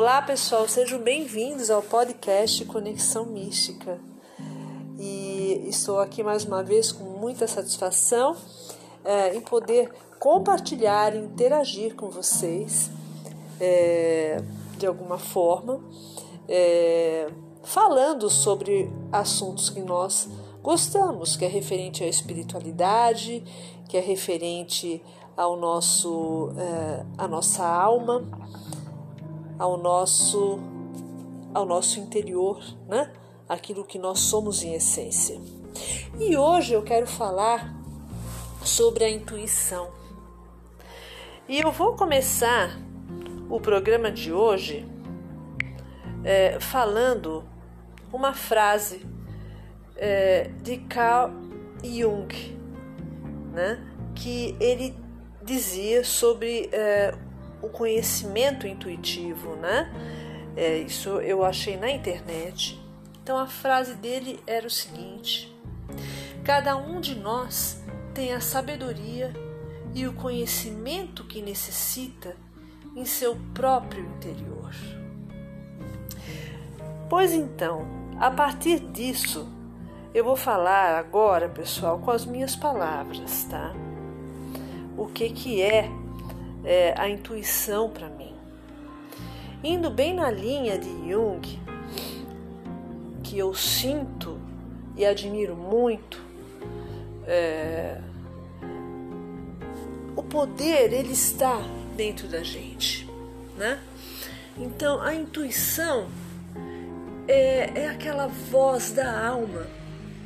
Olá pessoal, sejam bem-vindos ao podcast Conexão Mística. E estou aqui mais uma vez com muita satisfação é, em poder compartilhar, interagir com vocês é, de alguma forma, é, falando sobre assuntos que nós gostamos, que é referente à espiritualidade, que é referente ao nosso, é, à nossa alma ao nosso ao nosso interior, né? Aquilo que nós somos em essência. E hoje eu quero falar sobre a intuição. E eu vou começar o programa de hoje é, falando uma frase é, de Carl Jung, né? Que ele dizia sobre é, o conhecimento intuitivo, né? É, isso eu achei na internet. Então a frase dele era o seguinte: Cada um de nós tem a sabedoria e o conhecimento que necessita em seu próprio interior. Pois então, a partir disso, eu vou falar agora, pessoal, com as minhas palavras, tá? O que que é é, a intuição para mim. Indo bem na linha de Jung, que eu sinto e admiro muito, é, o poder ele está dentro da gente, né? Então a intuição é, é aquela voz da alma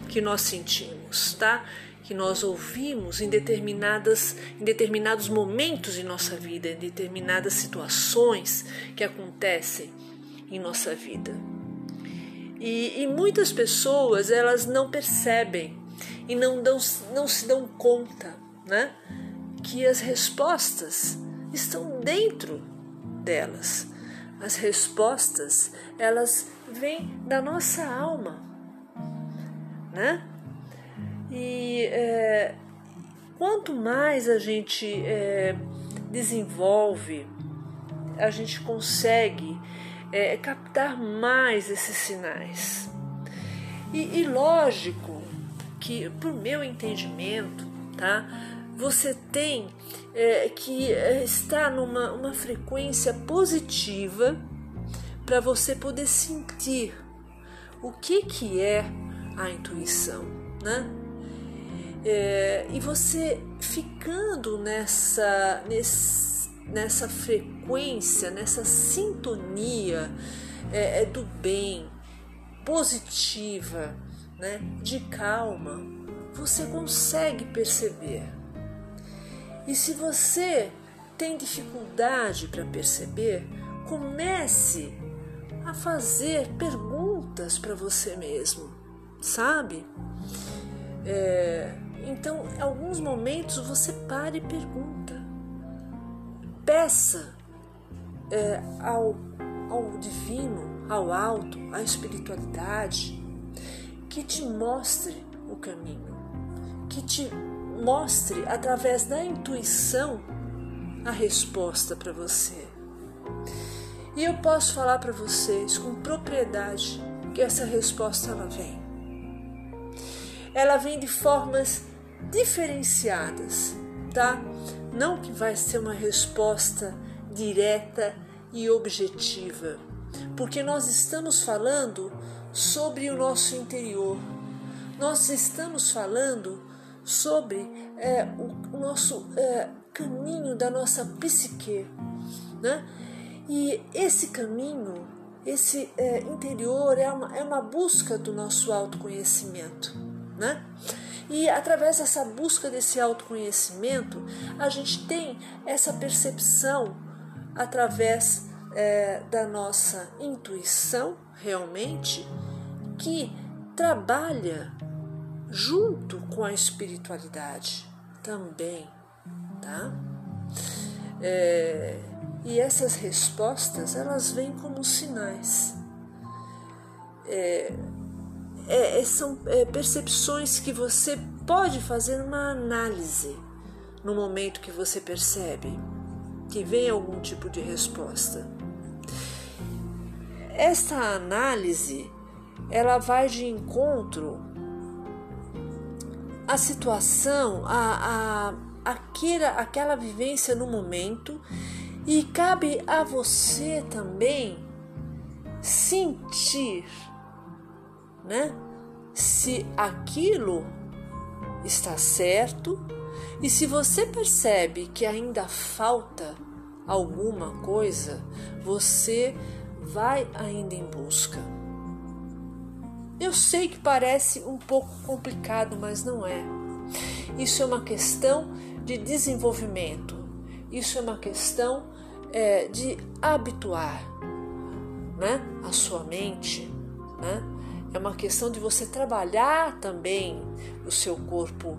que nós sentimos, tá? Que nós ouvimos em determinadas em determinados momentos em nossa vida, em determinadas situações que acontecem em nossa vida. E, e muitas pessoas elas não percebem e não, dão, não se dão conta, né, que as respostas estão dentro delas. As respostas elas vêm da nossa alma, né? E é, quanto mais a gente é, desenvolve, a gente consegue é, captar mais esses sinais. E, e lógico que, por meu entendimento, tá? Você tem é, que estar numa uma frequência positiva para você poder sentir o que, que é a intuição, né? É, e você ficando nessa, nesse, nessa frequência, nessa sintonia é, é, do bem, positiva, né, de calma, você consegue perceber. E se você tem dificuldade para perceber, comece a fazer perguntas para você mesmo, sabe? É, então, em alguns momentos você para e pergunta. Peça é, ao, ao divino, ao alto, à espiritualidade, que te mostre o caminho, que te mostre através da intuição a resposta para você. E eu posso falar para vocês com propriedade que essa resposta ela vem. Ela vem de formas diferenciadas, tá? Não que vai ser uma resposta direta e objetiva, porque nós estamos falando sobre o nosso interior, nós estamos falando sobre é, o, nosso é, caminho da nossa psique, né? E esse caminho, esse é, interior é uma, é uma busca do nosso autoconhecimento, né? E através dessa busca desse autoconhecimento, a gente tem essa percepção através é, da nossa intuição, realmente, que trabalha junto com a espiritualidade também, tá? É, e essas respostas elas vêm como sinais. É, é, é, são é, percepções que você pode fazer uma análise no momento que você percebe que vem algum tipo de resposta. essa análise ela vai de encontro à situação, aquela, aquela vivência no momento e cabe a você também sentir, né? Se aquilo está certo e se você percebe que ainda falta alguma coisa, você vai ainda em busca. Eu sei que parece um pouco complicado, mas não é. Isso é uma questão de desenvolvimento, isso é uma questão é, de habituar né, a sua mente, né? É uma questão de você trabalhar também o seu corpo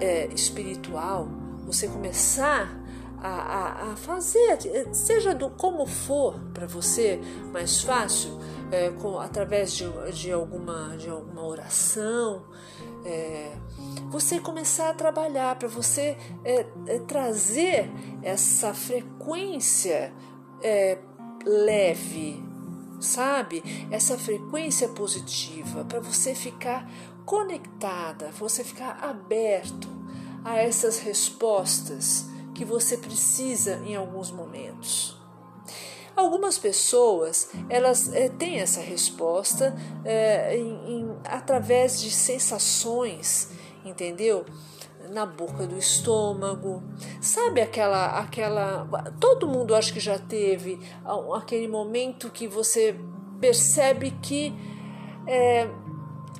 é, espiritual, você começar a, a, a, fazer, seja do como for para você mais fácil, é, com, através de, de, alguma, de alguma oração, é, você começar a trabalhar, para você é, é, trazer essa frequência é, leve, sabe? Essa frequência positiva, para você ficar conectada, você ficar aberto a essas respostas que você precisa em alguns momentos. Algumas pessoas elas é, têm essa resposta é, em, em, através de sensações, entendeu? Na boca do estômago, sabe aquela aquela todo mundo acho que já teve aquele momento que você percebe que é,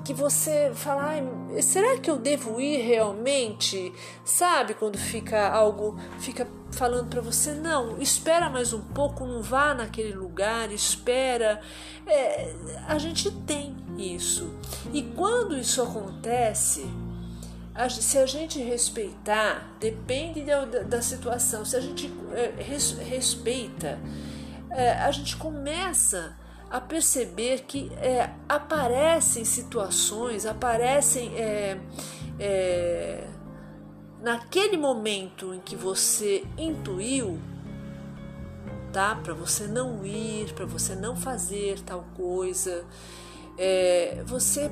que você fala, será que eu devo ir realmente? Sabe quando fica algo, fica falando para você, não, espera mais um pouco, não vá naquele lugar, espera. É, a gente tem isso. E quando isso acontece, se a gente respeitar, depende da, da situação, se a gente é, respeita, é, a gente começa a perceber que é, aparecem situações, aparecem é, é, naquele momento em que você intuiu, tá? Para você não ir, para você não fazer tal coisa, é, você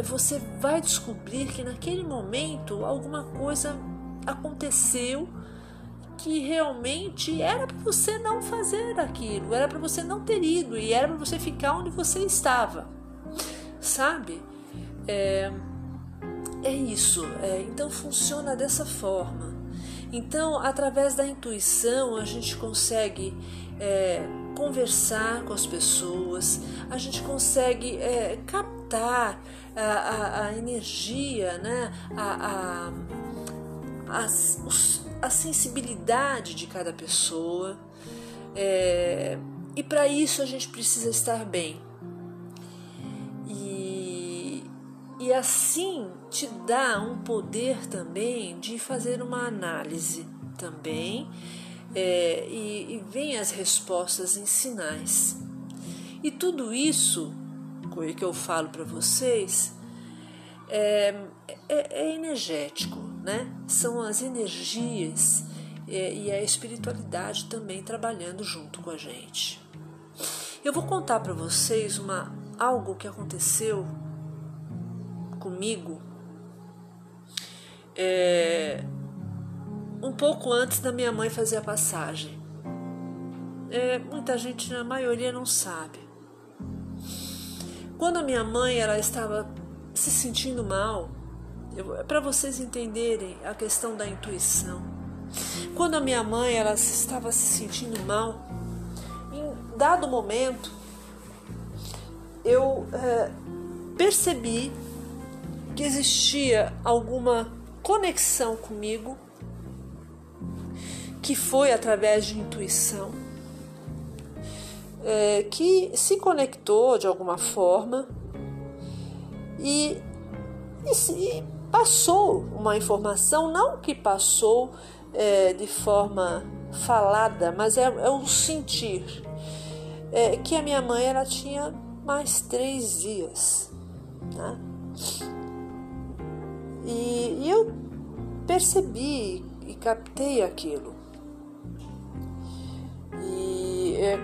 você vai descobrir que naquele momento alguma coisa aconteceu que realmente era para você não fazer aquilo, era para você não ter ido e era para você ficar onde você estava, sabe? É, é isso. É, então funciona dessa forma. Então, através da intuição, a gente consegue é, conversar com as pessoas, a gente consegue é, a, a, a, energia, né? a, a, a sensibilidade de cada pessoa. É, e para isso a gente precisa estar bem. E, e assim te dá um poder também de fazer uma análise também. É, e, e vem as respostas em sinais. E tudo isso, que eu falo para vocês, é, é, é energético né? São as energias e a espiritualidade também trabalhando junto com a gente. Eu vou contar para vocês uma algo que aconteceu comigo é, um pouco antes da minha mãe fazer a passagem. É, muita gente, a maioria, não sabe. Quando a minha mãe ela estava se sentindo mal, para vocês entenderem a questão da intuição. Quando a minha mãe ela estava se sentindo mal, em dado momento eu é, percebi que existia alguma conexão comigo que foi através de intuição é, que se conectou de alguma forma e, e, passou uma informação, não que passou é, de forma falada, mas é, é o sentir. É, que a minha mãe ela tinha mais três dias. Né? E, e eu percebi e captei aquilo.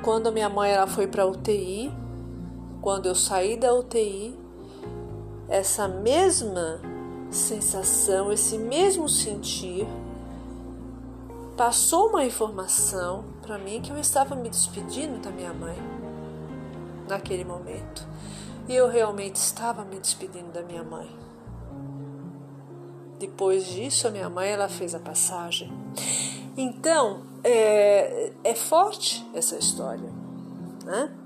Quando a minha mãe ela foi para UTI, quando eu saí da UTI, essa mesma sensação, esse mesmo sentir, passou uma informação para mim que eu estava me despedindo da minha mãe naquele momento. E eu realmente estava me despedindo da minha mãe. Depois disso, a minha mãe ela fez a passagem. Então, é, é forte essa história, né?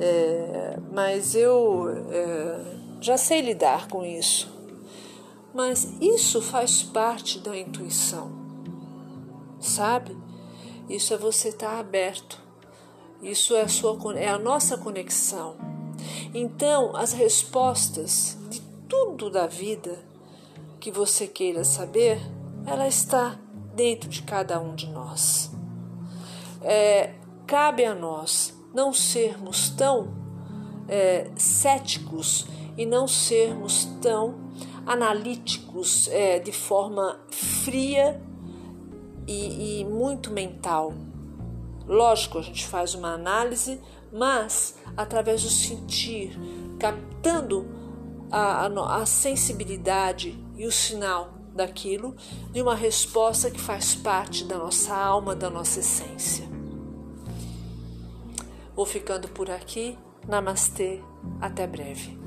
É, mas eu é, já sei lidar com isso. Mas isso faz parte da intuição, sabe? Isso é você estar aberto. Isso é a, sua, é a nossa conexão. Então, as respostas de tudo da vida que você queira saber, ela está dentro de cada um de nós. É, cabe a nós não sermos tão é, céticos e não sermos tão analíticos é, de forma fria e, e muito mental. Lógico, a gente faz uma análise, mas através do sentir, captando a, a, a sensibilidade e o sinal daquilo, de uma resposta que faz parte da nossa alma, da nossa essência. Vou ficando por aqui. Namastê. Até breve.